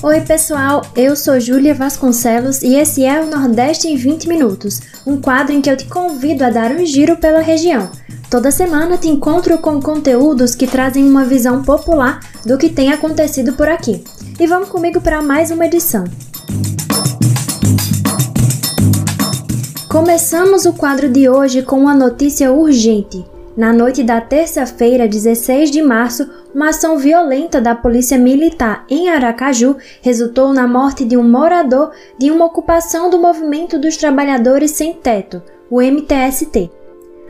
Oi, pessoal, eu sou Júlia Vasconcelos e esse é o Nordeste em 20 minutos, um quadro em que eu te convido a dar um giro pela região Toda semana te encontro com conteúdos que trazem uma visão popular do que tem acontecido por aqui. E vamos comigo para mais uma edição. Começamos o quadro de hoje com uma notícia urgente. Na noite da terça-feira, 16 de março, uma ação violenta da Polícia Militar em Aracaju resultou na morte de um morador de uma ocupação do Movimento dos Trabalhadores Sem Teto, o MTST.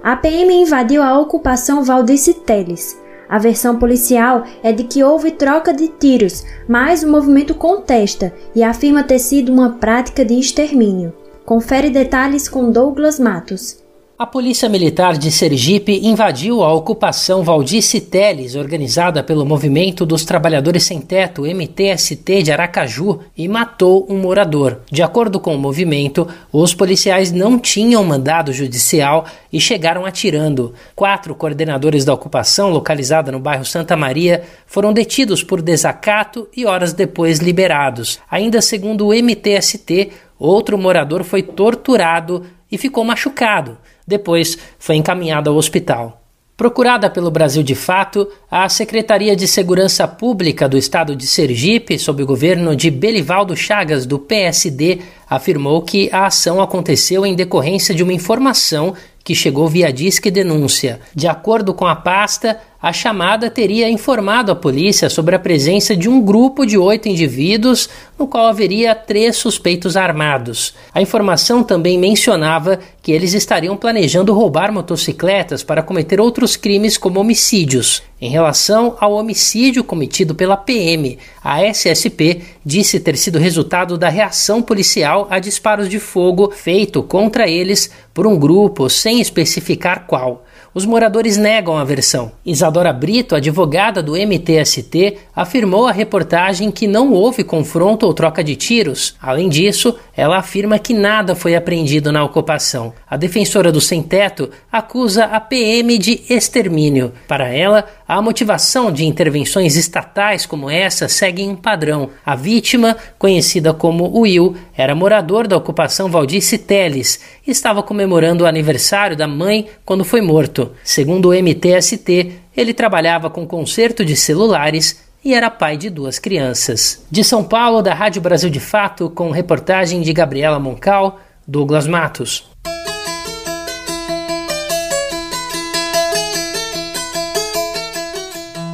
A PM invadiu a ocupação Valdice Teles. A versão policial é de que houve troca de tiros, mas o movimento contesta e afirma ter sido uma prática de extermínio. Confere detalhes com Douglas Matos. A Polícia Militar de Sergipe invadiu a ocupação Valdice Teles, organizada pelo Movimento dos Trabalhadores Sem Teto, MTST, de Aracaju, e matou um morador. De acordo com o movimento, os policiais não tinham mandado judicial e chegaram atirando. Quatro coordenadores da ocupação, localizada no bairro Santa Maria, foram detidos por desacato e horas depois liberados. Ainda segundo o MTST, outro morador foi torturado e ficou machucado. Depois foi encaminhada ao hospital. Procurada pelo Brasil de Fato, a Secretaria de Segurança Pública do Estado de Sergipe, sob o governo de Belivaldo Chagas, do PSD, afirmou que a ação aconteceu em decorrência de uma informação que chegou via disque denúncia. De acordo com a pasta, a chamada teria informado a polícia sobre a presença de um grupo de oito indivíduos, no qual haveria três suspeitos armados. A informação também mencionava que eles estariam planejando roubar motocicletas para cometer outros crimes, como homicídios. Em relação ao homicídio cometido pela PM, a SSP disse ter sido resultado da reação policial a disparos de fogo feito contra eles por um grupo sem especificar qual. Os moradores negam a versão. Isadora Brito, advogada do MTST, afirmou à reportagem que não houve confronto ou troca de tiros. Além disso, ela afirma que nada foi apreendido na ocupação. A defensora do sem-teto acusa a PM de extermínio. Para ela, a motivação de intervenções estatais como essa segue um padrão. A vítima, conhecida como Will, era morador da ocupação Valdice Teles e estava comemorando o aniversário da mãe quando foi morto. Segundo o MTST, ele trabalhava com conserto de celulares e era pai de duas crianças. De São Paulo, da Rádio Brasil de Fato, com reportagem de Gabriela Moncal, Douglas Matos.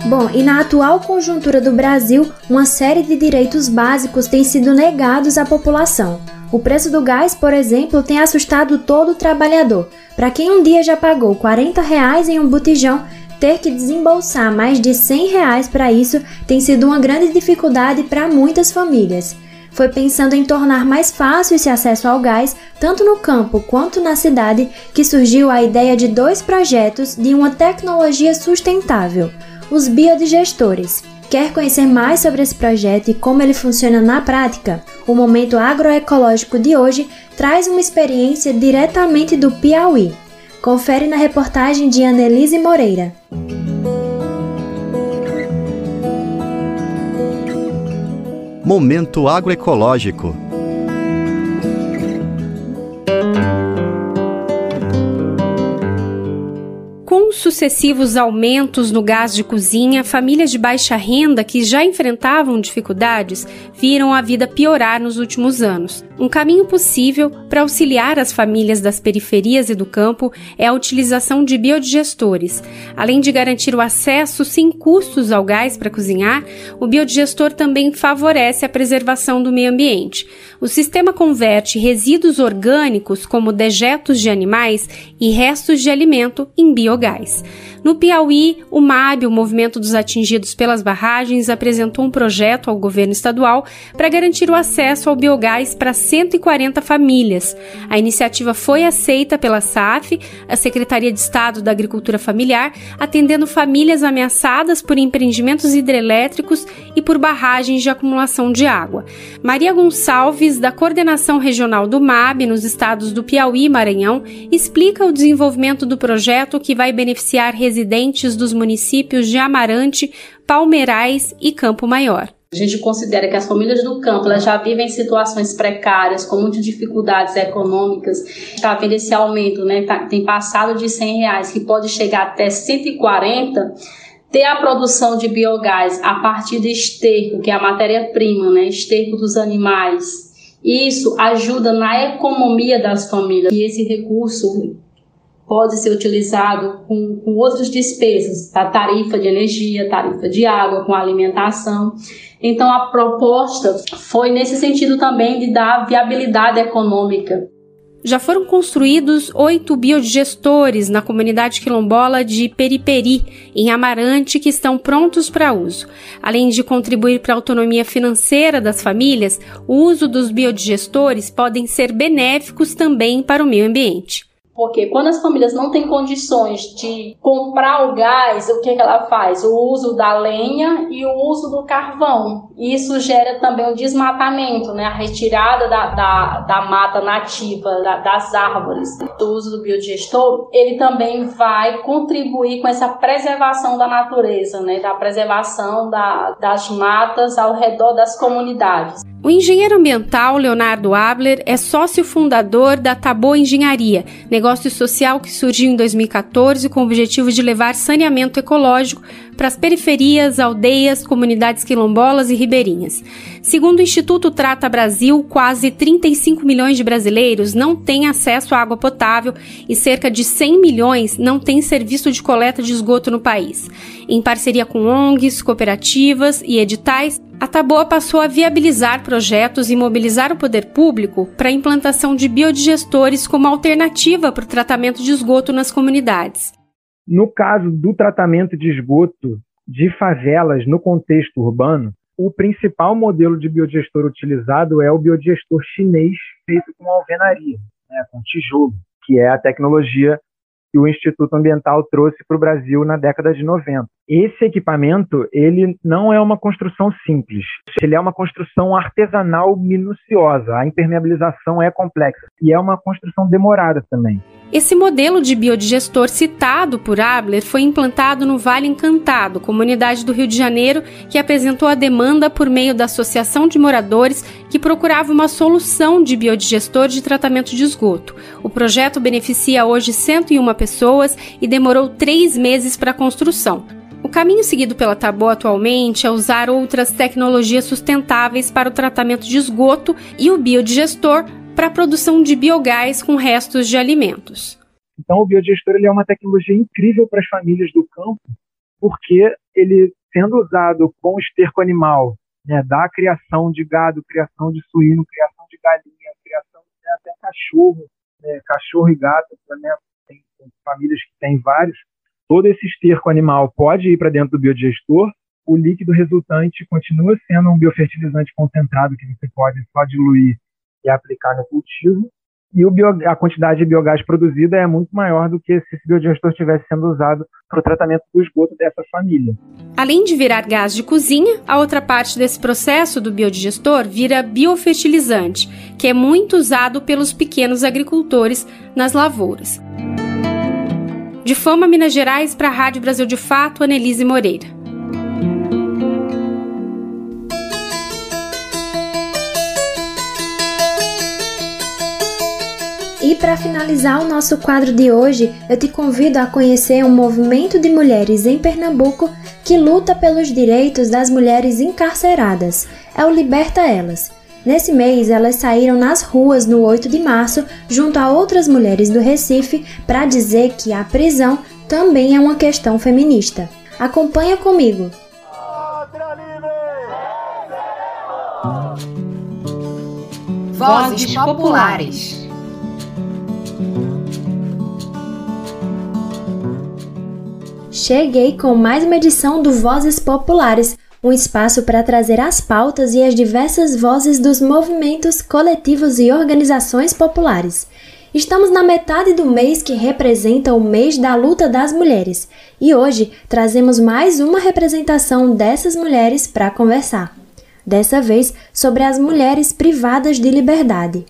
Bom, e na atual conjuntura do Brasil, uma série de direitos básicos tem sido negados à população. O preço do gás, por exemplo, tem assustado todo trabalhador. Para quem um dia já pagou 40 reais em um botijão, ter que desembolsar mais de 100 reais para isso tem sido uma grande dificuldade para muitas famílias. Foi pensando em tornar mais fácil esse acesso ao gás, tanto no campo quanto na cidade, que surgiu a ideia de dois projetos de uma tecnologia sustentável os biodigestores. Quer conhecer mais sobre esse projeto e como ele funciona na prática? O Momento Agroecológico de hoje traz uma experiência diretamente do Piauí. Confere na reportagem de Annelise Moreira. Momento Agroecológico sucessivos aumentos no gás de cozinha, famílias de baixa renda que já enfrentavam dificuldades viram a vida piorar nos últimos anos. Um caminho possível para auxiliar as famílias das periferias e do campo é a utilização de biodigestores. Além de garantir o acesso sem custos ao gás para cozinhar, o biodigestor também favorece a preservação do meio ambiente. O sistema converte resíduos orgânicos, como dejetos de animais, e restos de alimento em biogás. No Piauí, o MAB, o Movimento dos Atingidos pelas Barragens, apresentou um projeto ao governo estadual para garantir o acesso ao biogás para 140 famílias. A iniciativa foi aceita pela SAF, a Secretaria de Estado da Agricultura Familiar, atendendo famílias ameaçadas por empreendimentos hidrelétricos e por barragens de acumulação de água. Maria Gonçalves, da Coordenação Regional do MAB nos estados do Piauí e Maranhão, explica o desenvolvimento do projeto que vai beneficiar residentes dos municípios de Amarante, Palmeirais e Campo Maior. A gente considera que as famílias do campo elas já vivem situações precárias, com muitas dificuldades econômicas. Está vendo esse aumento, né? Tá, tem passado de 100 reais, que pode chegar até 140 ter a produção de biogás a partir de esterco, que é a matéria-prima, né, esterco dos animais. Isso ajuda na economia das famílias. E esse recurso pode ser utilizado com, com outras despesas, a tarifa de energia, tarifa de água, com alimentação. Então, a proposta foi nesse sentido também de dar viabilidade econômica. Já foram construídos oito biodigestores na comunidade quilombola de Periperi, em Amarante, que estão prontos para uso. Além de contribuir para a autonomia financeira das famílias, o uso dos biodigestores podem ser benéficos também para o meio ambiente. Porque quando as famílias não têm condições de comprar o gás, o que, que ela faz? O uso da lenha e o uso do carvão. Isso gera também o desmatamento, né? a retirada da, da, da mata nativa, da, das árvores. O uso do biodigestor, ele também vai contribuir com essa preservação da natureza, né? da preservação da, das matas ao redor das comunidades. O engenheiro ambiental Leonardo Abler é sócio fundador da Taboa Engenharia, negócio social que surgiu em 2014 com o objetivo de levar saneamento ecológico para as periferias, aldeias, comunidades quilombolas e ribeirinhas. Segundo o Instituto Trata Brasil, quase 35 milhões de brasileiros não têm acesso à água potável e cerca de 100 milhões não têm serviço de coleta de esgoto no país. Em parceria com ONGs, cooperativas e editais, a Taboa passou a viabilizar projetos e mobilizar o poder público para a implantação de biodigestores como alternativa para o tratamento de esgoto nas comunidades. No caso do tratamento de esgoto de favelas no contexto urbano, o principal modelo de biodigestor utilizado é o biodigestor chinês feito com alvenaria, né, com tijolo, que é a tecnologia que o Instituto Ambiental trouxe para o Brasil na década de 90. Esse equipamento, ele não é uma construção simples, ele é uma construção artesanal minuciosa. A impermeabilização é complexa e é uma construção demorada também. Esse modelo de biodigestor citado por Abler foi implantado no Vale Encantado, comunidade do Rio de Janeiro, que apresentou a demanda por meio da Associação de Moradores que procurava uma solução de biodigestor de tratamento de esgoto. O projeto beneficia hoje 101 pessoas e demorou três meses para a construção. O caminho seguido pela Tabo atualmente é usar outras tecnologias sustentáveis para o tratamento de esgoto e o biodigestor para a produção de biogás com restos de alimentos. Então, o biodigestor é uma tecnologia incrível para as famílias do campo, porque ele, sendo usado com esterco animal, né, da criação de gado, criação de suíno, criação de galinha, criação de até cachorro, né, cachorro e gato, né, tem, tem famílias que têm vários, todo esse esterco animal pode ir para dentro do biodigestor, o líquido resultante continua sendo um biofertilizante concentrado que você pode só diluir e aplicar no cultivo. E o bio, a quantidade de biogás produzida é muito maior do que se esse biodigestor estivesse sendo usado para o tratamento do esgoto dessa família. Além de virar gás de cozinha, a outra parte desse processo do biodigestor vira biofertilizante, que é muito usado pelos pequenos agricultores nas lavouras. De Fama, Minas Gerais, para a Rádio Brasil de Fato, Anelise Moreira. E para finalizar o nosso quadro de hoje, eu te convido a conhecer um movimento de mulheres em Pernambuco que luta pelos direitos das mulheres encarceradas. É o Liberta Elas. Nesse mês, elas saíram nas ruas no 8 de março, junto a outras mulheres do Recife, para dizer que a prisão também é uma questão feminista. Acompanha comigo. Vozes populares. Cheguei com mais uma edição do Vozes Populares, um espaço para trazer as pautas e as diversas vozes dos movimentos coletivos e organizações populares. Estamos na metade do mês que representa o mês da luta das mulheres e hoje trazemos mais uma representação dessas mulheres para conversar. Dessa vez sobre as mulheres privadas de liberdade.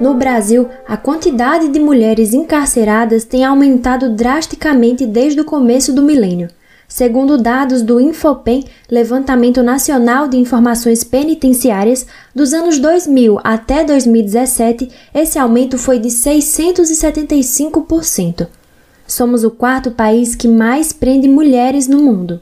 No Brasil, a quantidade de mulheres encarceradas tem aumentado drasticamente desde o começo do milênio. Segundo dados do Infopen, Levantamento Nacional de Informações Penitenciárias, dos anos 2000 até 2017, esse aumento foi de 675%. Somos o quarto país que mais prende mulheres no mundo.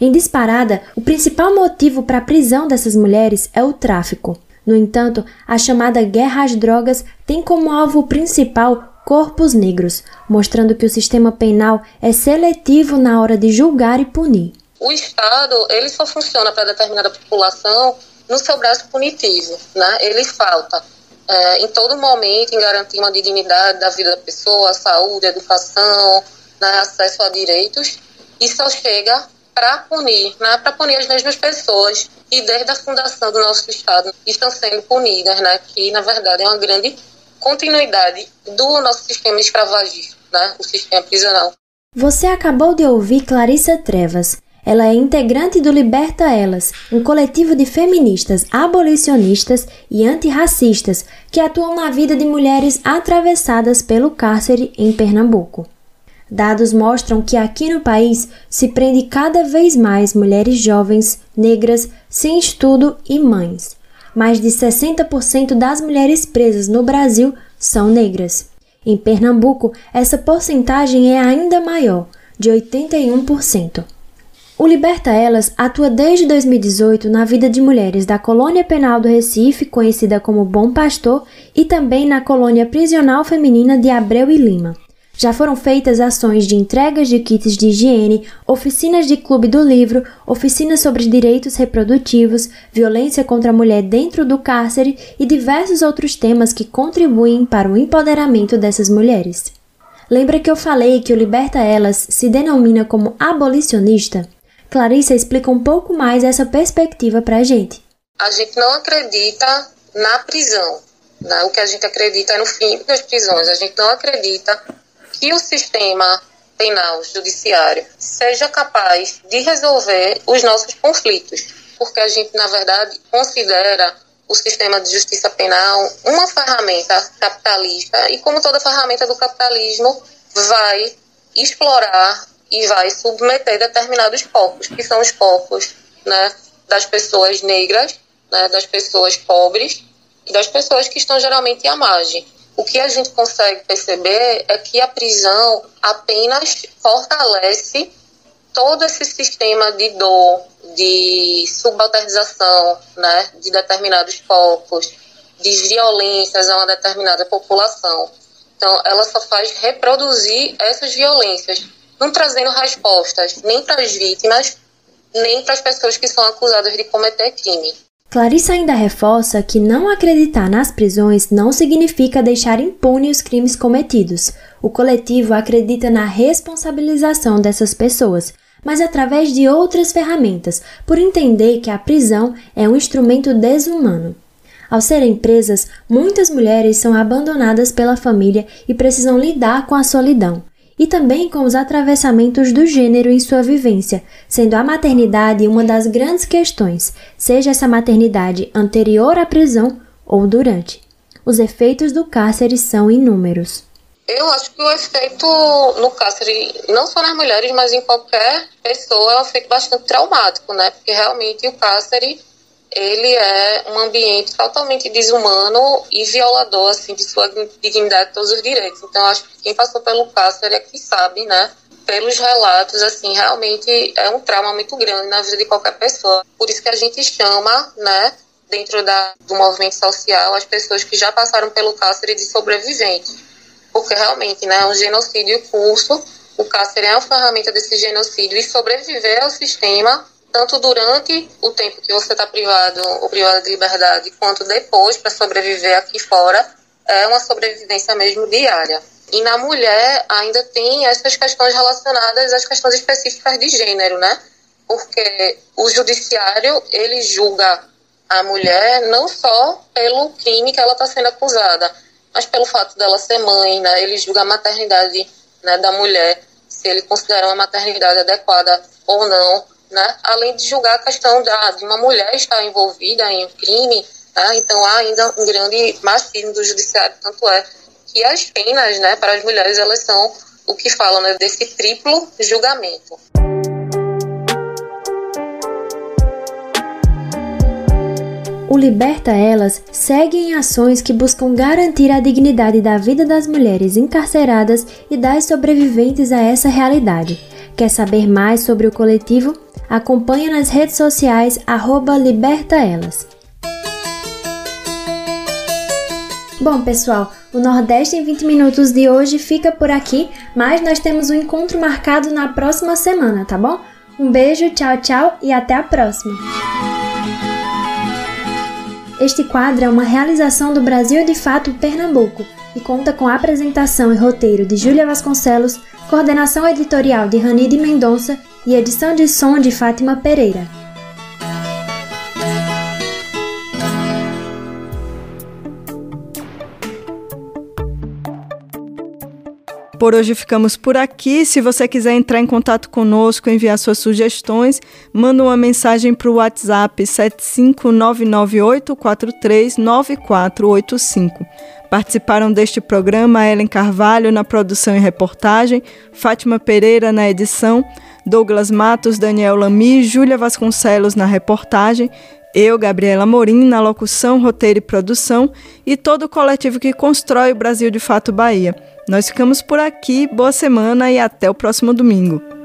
Em disparada, o principal motivo para a prisão dessas mulheres é o tráfico. No entanto, a chamada guerra às drogas tem como alvo principal corpos negros, mostrando que o sistema penal é seletivo na hora de julgar e punir. O Estado ele só funciona para determinada população no seu braço punitivo, né? Ele falta é, em todo momento em garantir uma dignidade da vida da pessoa, saúde, educação, né, acesso a direitos, e só chega para punir, né, para punir as mesmas pessoas que desde a fundação do nosso Estado estão sendo punidas, né, que na verdade é uma grande continuidade do nosso sistema escravagista, né, o sistema prisional. Você acabou de ouvir Clarissa Trevas. Ela é integrante do Liberta Elas, um coletivo de feministas abolicionistas e antirracistas que atuam na vida de mulheres atravessadas pelo cárcere em Pernambuco. Dados mostram que aqui no país se prende cada vez mais mulheres jovens, negras, sem estudo e mães. Mais de 60% das mulheres presas no Brasil são negras. Em Pernambuco, essa porcentagem é ainda maior, de 81%. O Liberta Elas atua desde 2018 na vida de mulheres da Colônia Penal do Recife, conhecida como Bom Pastor, e também na Colônia Prisional Feminina de Abreu e Lima. Já foram feitas ações de entregas de kits de higiene, oficinas de clube do livro, oficinas sobre direitos reprodutivos, violência contra a mulher dentro do cárcere e diversos outros temas que contribuem para o empoderamento dessas mulheres. Lembra que eu falei que o Liberta Elas se denomina como abolicionista? Clarissa explica um pouco mais essa perspectiva pra gente. A gente não acredita na prisão. Né? O que a gente acredita é no fim das prisões. A gente não acredita que o sistema penal judiciário seja capaz de resolver os nossos conflitos, porque a gente, na verdade, considera o sistema de justiça penal uma ferramenta capitalista e, como toda ferramenta do capitalismo, vai explorar e vai submeter determinados corpos, que são os corpos né, das pessoas negras, né, das pessoas pobres e das pessoas que estão geralmente à margem. O que a gente consegue perceber é que a prisão apenas fortalece todo esse sistema de dor, de subalternização né, de determinados corpos, de violências a uma determinada população. Então, ela só faz reproduzir essas violências, não trazendo respostas nem para as vítimas, nem para as pessoas que são acusadas de cometer crime. Clarissa ainda reforça que não acreditar nas prisões não significa deixar impune os crimes cometidos. O coletivo acredita na responsabilização dessas pessoas, mas através de outras ferramentas, por entender que a prisão é um instrumento desumano. Ao serem presas, muitas mulheres são abandonadas pela família e precisam lidar com a solidão e também com os atravessamentos do gênero em sua vivência, sendo a maternidade uma das grandes questões, seja essa maternidade anterior à prisão ou durante. Os efeitos do cárcere são inúmeros. Eu acho que o efeito no cárcere, não só nas mulheres, mas em qualquer pessoa, é um efeito bastante traumático, né? Porque realmente o cárcere ele é um ambiente totalmente desumano e violador assim de sua dignidade todos os direitos. Então acho que quem passou pelo cárcere é que sabe, né? Pelos relatos, assim, realmente é um trauma muito grande na vida de qualquer pessoa. Por isso que a gente chama, né, dentro da, do movimento social, as pessoas que já passaram pelo cárcere de sobreviventes. Porque realmente, né, é um genocídio curso, o cárcere é uma ferramenta desse genocídio e sobreviver ao sistema tanto durante o tempo que você está privado ou privado de liberdade, quanto depois para sobreviver aqui fora, é uma sobrevivência mesmo diária. E na mulher ainda tem essas questões relacionadas às questões específicas de gênero, né? Porque o judiciário, ele julga a mulher não só pelo crime que ela está sendo acusada, mas pelo fato dela ser mãe, né? Ele julga a maternidade né, da mulher, se ele considera uma maternidade adequada ou não né? além de julgar a questão da, de uma mulher estar envolvida em um crime, né? então há ainda um grande machismo do judiciário, tanto é que as penas né, para as mulheres elas são o que falam né, desse triplo julgamento. O Liberta Elas segue em ações que buscam garantir a dignidade da vida das mulheres encarceradas e das sobreviventes a essa realidade. Quer saber mais sobre o coletivo? Acompanhe nas redes sociais @libertaelas. Bom, pessoal, o Nordeste em 20 minutos de hoje fica por aqui, mas nós temos um encontro marcado na próxima semana, tá bom? Um beijo, tchau, tchau e até a próxima. Este quadro é uma realização do Brasil de Fato Pernambuco e conta com a apresentação e roteiro de Júlia Vasconcelos, coordenação editorial de Ranide Mendonça e edição de som de Fátima Pereira. Por hoje ficamos por aqui. Se você quiser entrar em contato conosco, enviar suas sugestões, manda uma mensagem para o WhatsApp 75998439485. Participaram deste programa Ellen Carvalho na produção e reportagem, Fátima Pereira na edição, Douglas Matos, Daniel Lamy, Júlia Vasconcelos na reportagem, eu, Gabriela Morim, na locução, roteiro e produção e todo o coletivo que constrói o Brasil de Fato Bahia. Nós ficamos por aqui, boa semana e até o próximo domingo.